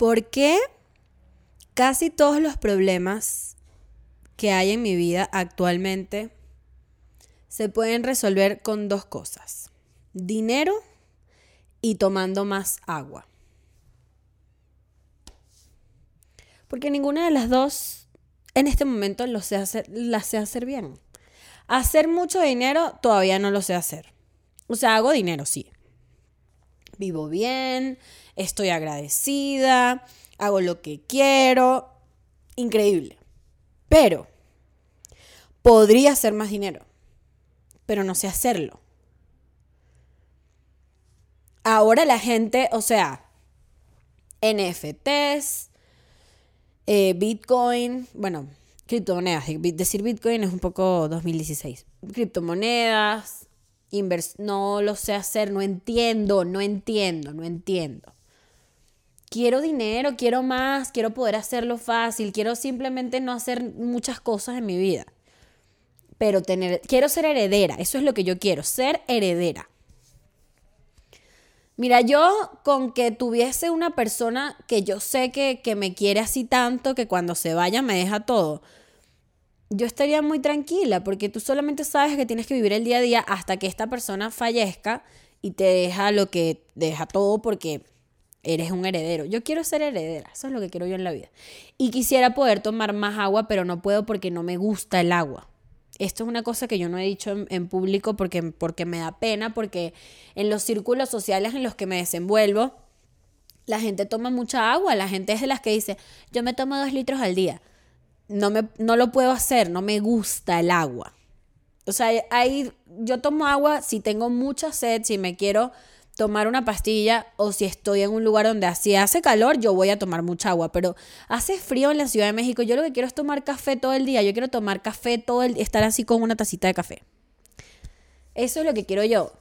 ¿Por qué casi todos los problemas que hay en mi vida actualmente se pueden resolver con dos cosas? Dinero y tomando más agua. Porque ninguna de las dos en este momento lo sé hacer, las sé hacer bien. Hacer mucho dinero todavía no lo sé hacer. O sea, hago dinero, sí. Vivo bien, estoy agradecida, hago lo que quiero. Increíble. Pero podría hacer más dinero, pero no sé hacerlo. Ahora la gente, o sea, NFTs, eh, Bitcoin, bueno, criptomonedas. Decir Bitcoin es un poco 2016. Criptomonedas, no lo sé hacer, no entiendo, no entiendo, no entiendo. Quiero dinero, quiero más, quiero poder hacerlo fácil, quiero simplemente no hacer muchas cosas en mi vida. Pero tener, quiero ser heredera, eso es lo que yo quiero, ser heredera. Mira, yo con que tuviese una persona que yo sé que, que me quiere así tanto que cuando se vaya me deja todo, yo estaría muy tranquila porque tú solamente sabes que tienes que vivir el día a día hasta que esta persona fallezca y te deja lo que deja todo porque eres un heredero. Yo quiero ser heredera, eso es lo que quiero yo en la vida. Y quisiera poder tomar más agua, pero no puedo porque no me gusta el agua. Esto es una cosa que yo no he dicho en, público porque, porque me da pena, porque en los círculos sociales en los que me desenvuelvo, la gente toma mucha agua, la gente es de las que dice, yo me tomo dos litros al día no, me, no lo puedo hacer, no me gusta el agua. O sea, ahí yo tomo agua si tengo mucha sed, si me quiero tomar una pastilla o si estoy en un lugar donde así hace calor, yo voy a tomar mucha agua, pero hace frío en la Ciudad de México, yo lo que quiero es tomar café todo el día, yo quiero tomar café todo el estar así con una tacita de café. Eso es lo que quiero yo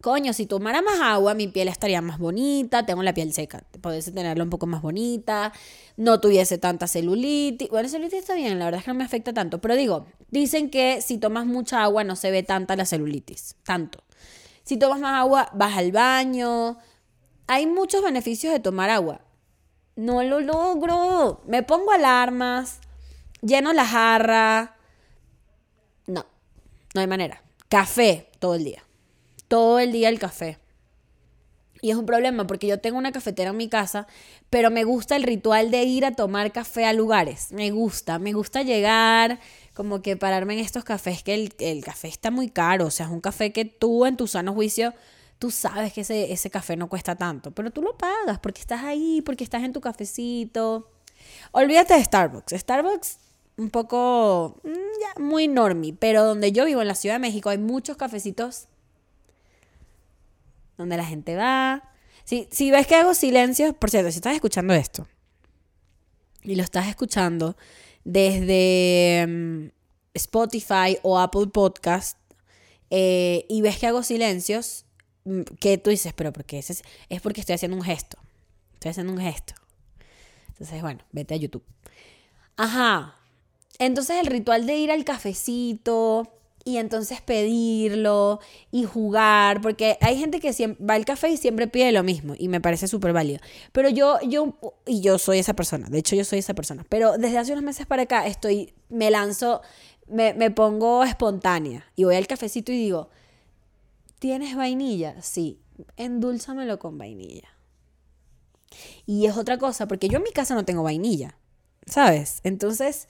coño, si tomara más agua, mi piel estaría más bonita, tengo la piel seca, pudiese tenerla un poco más bonita, no tuviese tanta celulitis. Bueno, celulitis está bien, la verdad es que no me afecta tanto, pero digo, dicen que si tomas mucha agua no se ve tanta la celulitis, tanto. Si tomas más agua, vas al baño. Hay muchos beneficios de tomar agua. No lo logro. Me pongo alarmas, lleno la jarra. No, no hay manera. Café todo el día todo el día el café. Y es un problema porque yo tengo una cafetera en mi casa, pero me gusta el ritual de ir a tomar café a lugares. Me gusta, me gusta llegar, como que pararme en estos cafés, que el, café está muy caro. O sea, es un café que tú en tu sano juicio, tú sabes que ese, ese café no cuesta tanto, pero tú lo pagas porque estás ahí, porque estás en tu cafecito. Olvídate de Starbucks. Starbucks un poco mm, ya, muy normie, pero donde yo vivo en la Ciudad de México hay muchos cafecitos donde la gente va. Si, si ves que hago silencios, por cierto, si estás escuchando esto y lo estás escuchando desde mm, Spotify o Apple Podcast eh, y ves que hago silencios, mm, que tú dices, pero porque es, es porque estoy haciendo un gesto. Estoy haciendo un gesto. Entonces, bueno, vete a YouTube. Ajá. Entonces el ritual de ir al cafecito, y entonces pedirlo y jugar, porque hay gente que va al café y siempre pide lo mismo y me parece súper válido. Pero yo, yo, y yo soy esa persona, de hecho yo soy esa persona, pero desde hace unos meses para acá estoy, me lanzo, me, me pongo espontánea y voy al cafecito y digo, ¿tienes vainilla? Sí, endulzamelo con vainilla. Y es otra cosa, porque yo en mi casa no tengo vainilla, ¿sabes? Entonces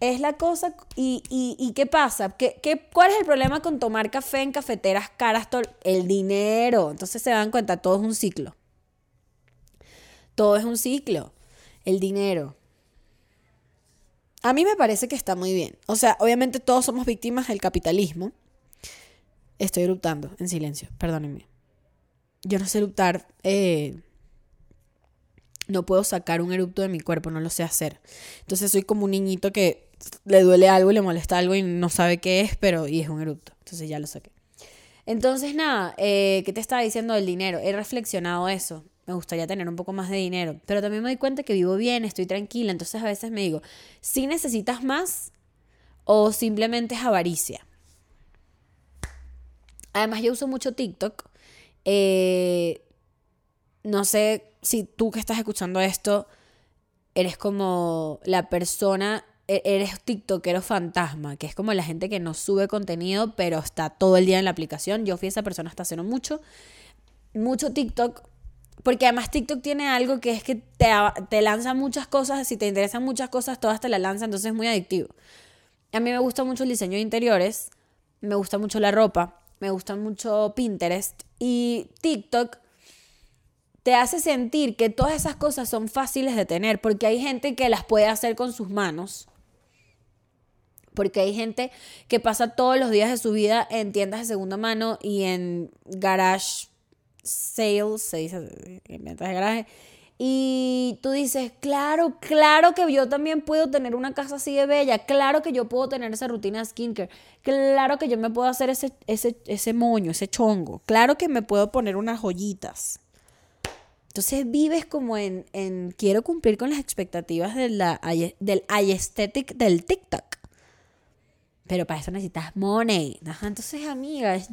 es la cosa. ¿Y, y, qué pasa? ¿Qué, qué, cuál es el problema con tomar café en cafeteras caras? El dinero. Entonces se dan cuenta, todo es un ciclo. Todo es un ciclo. El dinero. A mí me parece que está muy bien. O sea, obviamente todos somos víctimas del capitalismo. Estoy eruptando en silencio, perdónenme. Yo no sé eruptar. Eh, no puedo sacar un erupto de mi cuerpo, no lo sé hacer. Entonces soy como un niñito que le duele algo le molesta algo y no sabe qué es, pero y es un erupto. Entonces ya lo saqué. Entonces, nada, eh, ¿qué te estaba diciendo del dinero? He reflexionado eso. Me gustaría tener un poco más de dinero. Pero también me doy cuenta que vivo bien, estoy tranquila. Entonces a veces me digo, si necesitas más o simplemente es avaricia. Además, yo uso mucho TikTok. Eh, no sé si tú que estás escuchando esto, eres como la persona, eres TikTokero fantasma, que es como la gente que no sube contenido, pero está todo el día en la aplicación. Yo fui esa persona hasta hace mucho. Mucho TikTok, porque además TikTok tiene algo que es que te, te lanza muchas cosas, si te interesan muchas cosas, todas te las lanza, entonces es muy adictivo. A mí me gusta mucho el diseño de interiores, me gusta mucho la ropa, me gusta mucho Pinterest y TikTok te hace sentir que todas esas cosas son fáciles de tener, porque hay gente que las puede hacer con sus manos, porque hay gente que pasa todos los días de su vida en tiendas de segunda mano y en garage sales, se dice en ventas de garaje, y tú dices, claro, claro que yo también puedo tener una casa así de bella, claro que yo puedo tener esa rutina de skincare, claro que yo me puedo hacer ese, ese, ese moño, ese chongo, claro que me puedo poner unas joyitas. Entonces vives como en, quiero cumplir con las expectativas de la, del aesthetic del TikTok. Pero para eso necesitas money. entonces, amigas,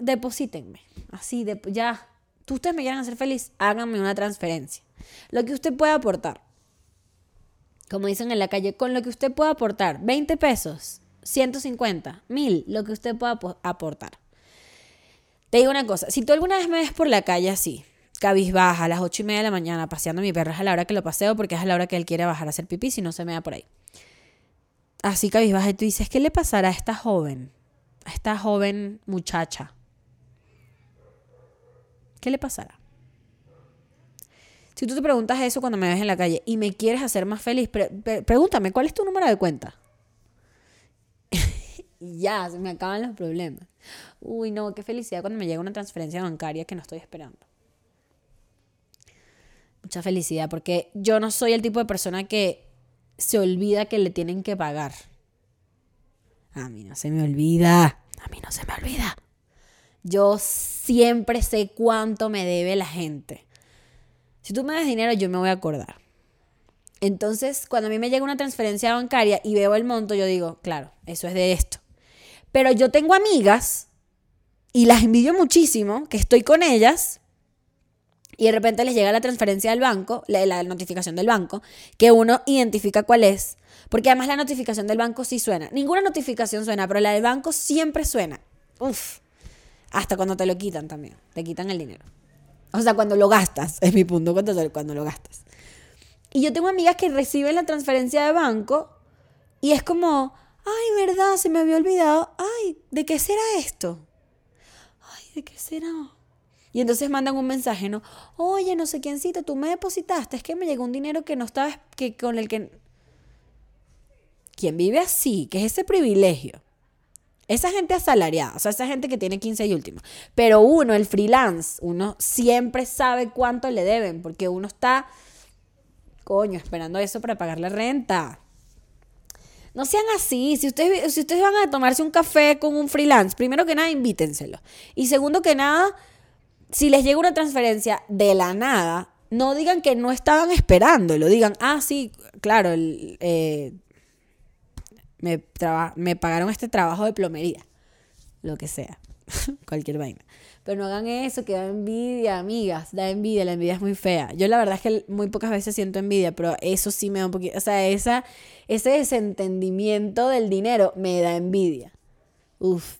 deposítenme. Así, ya. Tú ustedes me quieren hacer feliz, háganme una transferencia. Lo que usted pueda aportar. Como dicen en la calle, con lo que usted pueda aportar. 20 pesos, 150, 1000, lo que usted pueda aportar. Te digo una cosa, si tú alguna vez me ves por la calle así, cabizbaja a las ocho y media de la mañana paseando a mi perro. Es a la hora que lo paseo porque es a la hora que él quiere bajar a hacer pipí si no se me da por ahí. Así cabizbaja y tú dices, ¿qué le pasará a esta joven? A esta joven muchacha. ¿Qué le pasará? Si tú te preguntas eso cuando me ves en la calle y me quieres hacer más feliz, pregúntame, ¿cuál es tu número de cuenta? ya, se me acaban los problemas. Uy, no, qué felicidad cuando me llega una transferencia bancaria que no estoy esperando mucha felicidad, porque yo no soy el tipo de persona que se olvida que le tienen que pagar. A mí no se me olvida, a mí no se me olvida. Yo siempre sé cuánto me debe la gente. Si tú me das dinero, yo me voy a acordar. Entonces, cuando a mí me llega una transferencia bancaria y veo el monto, yo digo, claro, eso es de esto. Pero yo tengo amigas y las envidio muchísimo, que estoy con ellas, y de repente les llega la transferencia del banco, la, notificación del banco, que uno identifica cuál es. Porque además la notificación del banco sí suena. Ninguna notificación suena, pero la del banco siempre suena. Uf. Hasta cuando te lo quitan también. Te quitan el dinero. O sea, cuando lo gastas, es mi punto, cuando, cuando lo gastas. Y yo tengo amigas que reciben la transferencia de banco y es como, ay, verdad, se me había olvidado. Ay, ¿de qué será esto? Ay, ¿de qué será? Y entonces mandan un mensaje, ¿no? Oye, no sé quiéncito, tú me depositaste, es que me llegó un dinero que no estaba, que con el que... ¿Quién vive así? ¿Qué es ese privilegio? Esa gente asalariada, o sea, esa gente que tiene 15 y último. Pero uno, el freelance, uno siempre sabe cuánto le deben, porque uno está, coño, esperando eso para pagar la renta. No sean así. Si ustedes, si ustedes van a tomarse un café con un freelance, primero que nada, invítenselo. Y segundo que nada, si les llega una transferencia de la nada, no digan que no estaban esperándolo, digan, ah, sí, claro, eh, me, me pagaron este trabajo de plomería, lo que sea, cualquier vaina. Pero no hagan eso, que da envidia, amigas, da envidia, la envidia es muy fea. Yo la verdad es que muy pocas veces siento envidia, pero eso sí me da un poquito, o sea, esa, ese desentendimiento del dinero me da envidia. Uf.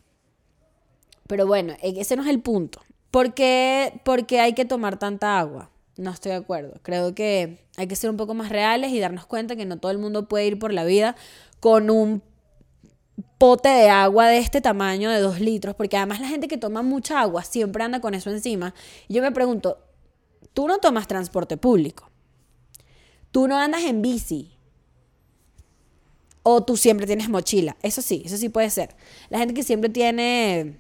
Pero bueno, e, ese no es el punto. ¿Por qué, porque hay que tomar tanta agua? No estoy de acuerdo. Creo que hay que ser un poco más reales y darnos cuenta que no todo el mundo puede ir por la vida con un pote de agua de este tamaño de dos litros, porque además la gente que toma mucha agua siempre anda con eso encima. Y yo me pregunto, tú no tomas transporte público, tú no andas en bici, o tú siempre tienes mochila. Eso sí, eso sí puede ser. La gente que siempre tiene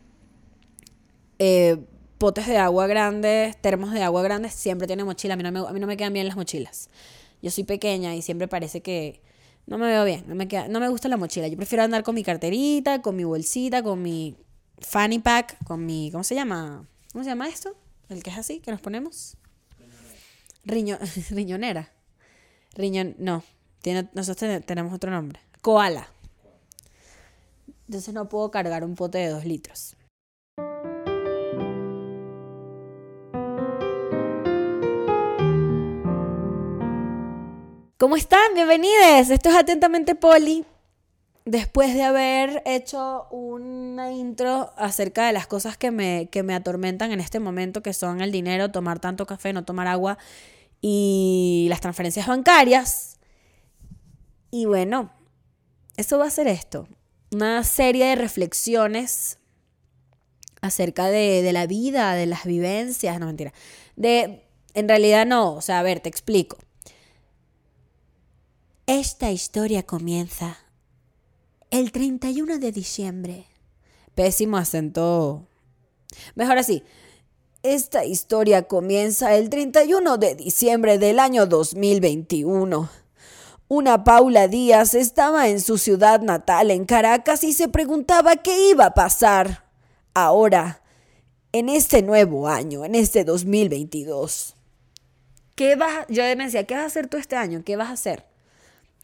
eh, potes de agua grandes, termos de agua grandes, siempre tiene mochila. A mí, no me, a mí no me quedan bien las mochilas. Yo soy pequeña y siempre parece que no me veo bien, no me, queda, no me gusta la mochila. Yo prefiero andar con mi carterita, con mi bolsita, con mi fanny pack, con mi... ¿Cómo se llama? ¿Cómo se llama esto? El que es así, que nos ponemos. Riño, riñonera. Riñon, no. Nosotros tenemos otro nombre. Koala. Entonces no puedo cargar un pote de dos litros. ¿Cómo están? Bienvenidos. Esto es Atentamente Poli. Después de haber hecho una intro acerca de las cosas que me, que me atormentan en este momento, que son el dinero, tomar tanto café, no tomar agua y las transferencias bancarias. Y bueno, eso va a ser esto. Una serie de reflexiones acerca de, de la vida, de las vivencias, no mentira. De, en realidad no, o sea, a ver, te explico. Esta historia comienza el 31 de diciembre. Pésimo acento. Mejor así. Esta historia comienza el 31 de diciembre del año 2021. Una Paula Díaz estaba en su ciudad natal, en Caracas, y se preguntaba qué iba a pasar ahora, en este nuevo año, en este 2022. ¿Qué vas? Yo me decía, ¿qué vas a hacer tú este año? ¿Qué vas a hacer?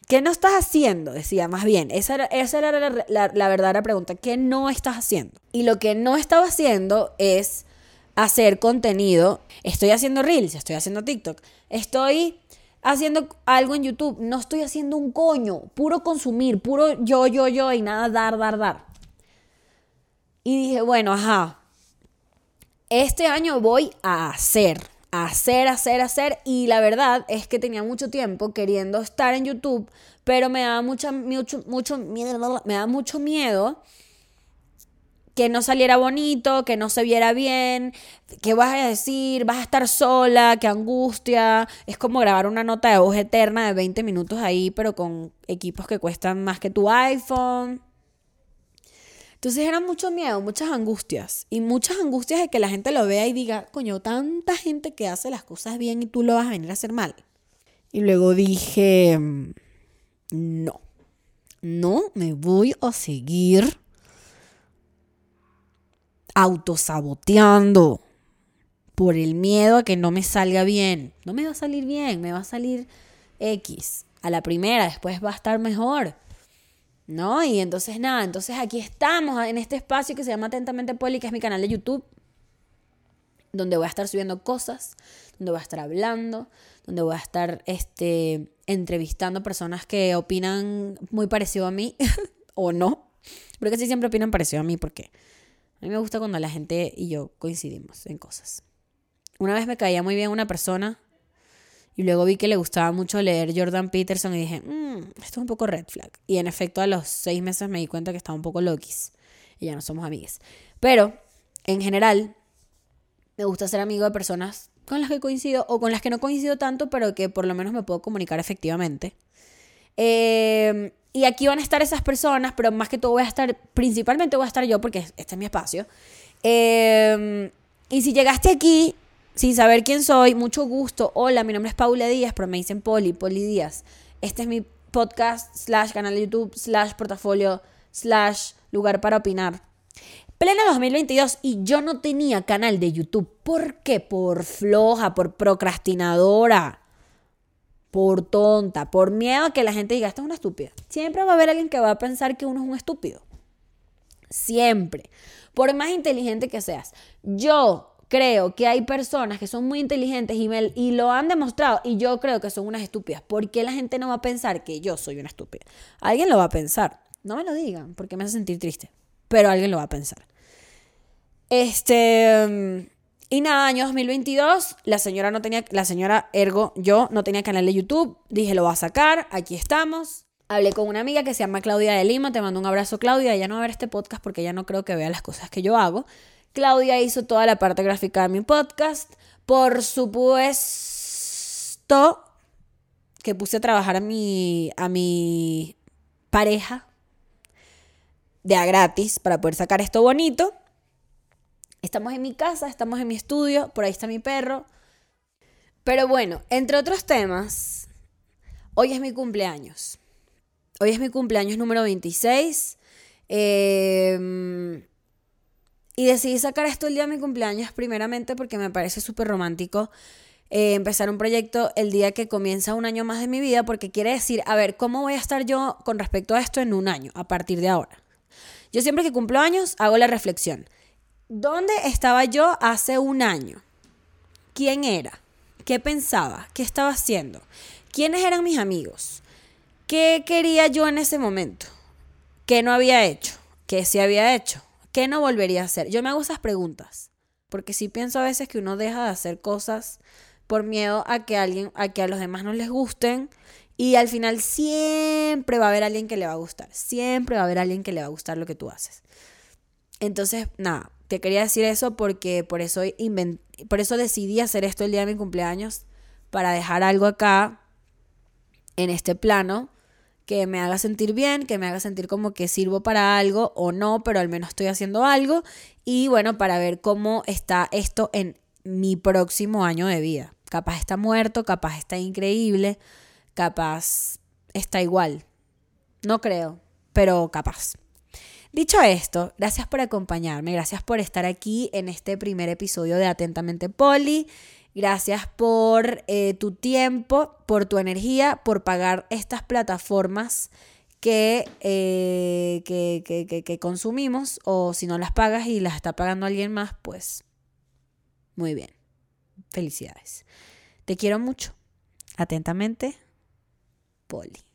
¿Qué no estás haciendo? Decía, más bien, esa era, la, la, la verdadera pregunta. ¿Qué no estás haciendo? Y lo que no estaba haciendo es hacer contenido. Estoy haciendo Reels, estoy haciendo TikTok, estoy haciendo algo en YouTube, no estoy haciendo un coño, puro consumir, puro yo, yo, yo y nada dar, dar, dar. Y dije, bueno, ajá, este año voy a hacer, hacer, hacer, hacer. Y la verdad es que tenía mucho tiempo queriendo estar en YouTube, pero me da mucha, mucho, mucho, me mucho miedo que no saliera bonito, que no se viera bien, que vas a decir, vas a estar sola, qué angustia. Es como grabar una nota de voz eterna de 20 minutos ahí, pero con equipos que cuestan más que tu iPhone. Entonces era mucho miedo, muchas angustias. Y muchas angustias de que la gente lo vea y diga, coño, tanta gente que hace las cosas bien y tú lo vas a venir a hacer mal. Y luego dije, no, no me voy a seguir autosaboteando por el miedo a que no me salga bien. No me va a salir bien, me va a salir X. A la primera, después va a estar mejor. ¿No? Y entonces nada, entonces aquí estamos en este espacio que se llama Atentamente Poli, que es mi canal de YouTube, donde voy a estar subiendo cosas, donde voy a estar hablando, donde voy a estar este, entrevistando personas que opinan muy parecido a mí o no. Porque casi siempre opinan parecido a mí porque a mí me gusta cuando la gente y yo coincidimos en cosas. Una vez me caía muy bien una persona y luego vi que le gustaba mucho leer Jordan Peterson y dije, mmm, esto es un poco red flag. Y en efecto a los seis meses me di cuenta que estaba un poco loquis y ya no somos amigas. Pero, en general, me gusta ser amigo de personas con las que coincido o con las que no coincido tanto, pero que por lo menos me puedo comunicar efectivamente. Eh, y aquí van a estar esas personas, pero más que todo voy a estar, principalmente voy a estar yo porque este es mi espacio. Eh, y si llegaste aquí sin saber quién soy, mucho gusto. Hola, mi nombre es Paula Díaz, pero me dicen Poli, Poli Díaz. Este es mi podcast, slash canal de YouTube, slash portafolio, slash lugar para opinar. Plena 2022 y yo no tenía canal de YouTube. ¿Por qué? Por floja, por procrastinadora por tonta, por miedo a que la gente diga, esto es una estúpida. Siempre va a haber alguien que va a pensar que uno es un estúpido. Siempre. Por más inteligente que seas. Yo creo que hay personas que son muy inteligentes y, y lo han demostrado y yo creo que son unas estúpidas. ¿Por qué la gente no va a pensar que yo soy una estúpida? Alguien lo va a pensar. No me lo digan porque me hace sentir triste. Pero alguien lo va a pensar. Este... Y nada, año 2022, la señora no tenía, la señora Ergo, yo no tenía canal de YouTube, dije lo voy a sacar, aquí estamos. Hablé con una amiga que se llama Claudia de Lima, te mando un abrazo Claudia, ella no va a ver este podcast porque ella no creo que vea las cosas que yo hago. Claudia hizo toda la parte gráfica de mi podcast. Por supuesto que puse a trabajar a mi, a mi pareja de a gratis para poder sacar esto bonito. Estamos en mi casa, estamos en mi estudio, por ahí está mi perro. Pero bueno, entre otros temas, hoy es mi cumpleaños. Hoy es mi cumpleaños número 26. Em, y decidí sacar esto el día de mi cumpleaños, primeramente porque me parece súper romántico eh, empezar un proyecto el día que comienza un año más de mi vida, porque quiere decir, a ver, ¿cómo voy a estar yo con respecto a esto en un año, a partir de ahora? Yo siempre que cumplo años hago la reflexión. ¿Dónde estaba yo hace un año? ¿Quién era? ¿Qué pensaba? ¿Qué estaba haciendo? ¿Quiénes eran mis amigos? ¿Qué quería yo en ese momento? ¿Qué no había hecho? ¿Qué sí había hecho? ¿Qué no volvería a hacer? Yo me hago esas preguntas, porque sí pienso a veces que uno deja de hacer cosas por miedo a que alguien, a que a los demás no les gusten y al final siempre va a haber alguien que le va a gustar, siempre va a haber alguien que le va a gustar lo que tú haces. Entonces, nada, te quería decir eso porque por eso, por eso decidí hacer esto el día de mi cumpleaños, para dejar algo acá en este plano que me haga sentir bien, que me haga sentir como que sirvo para algo o no, pero al menos estoy haciendo algo y bueno, para ver cómo está esto en mi próximo año de vida. Capaz está muerto, capaz está increíble, capaz está igual. No creo, pero capaz. Dicho esto, gracias por acompañarme, gracias por estar aquí en este primer episodio de Atentamente Poli. Gracias por eh, tu tiempo, por tu energía, por pagar estas plataformas que, eh, que, que, que, consumimos o si no las pagas y las está pagando alguien más, pues muy bien. Felicidades. Te quiero mucho. Atentamente, Poli.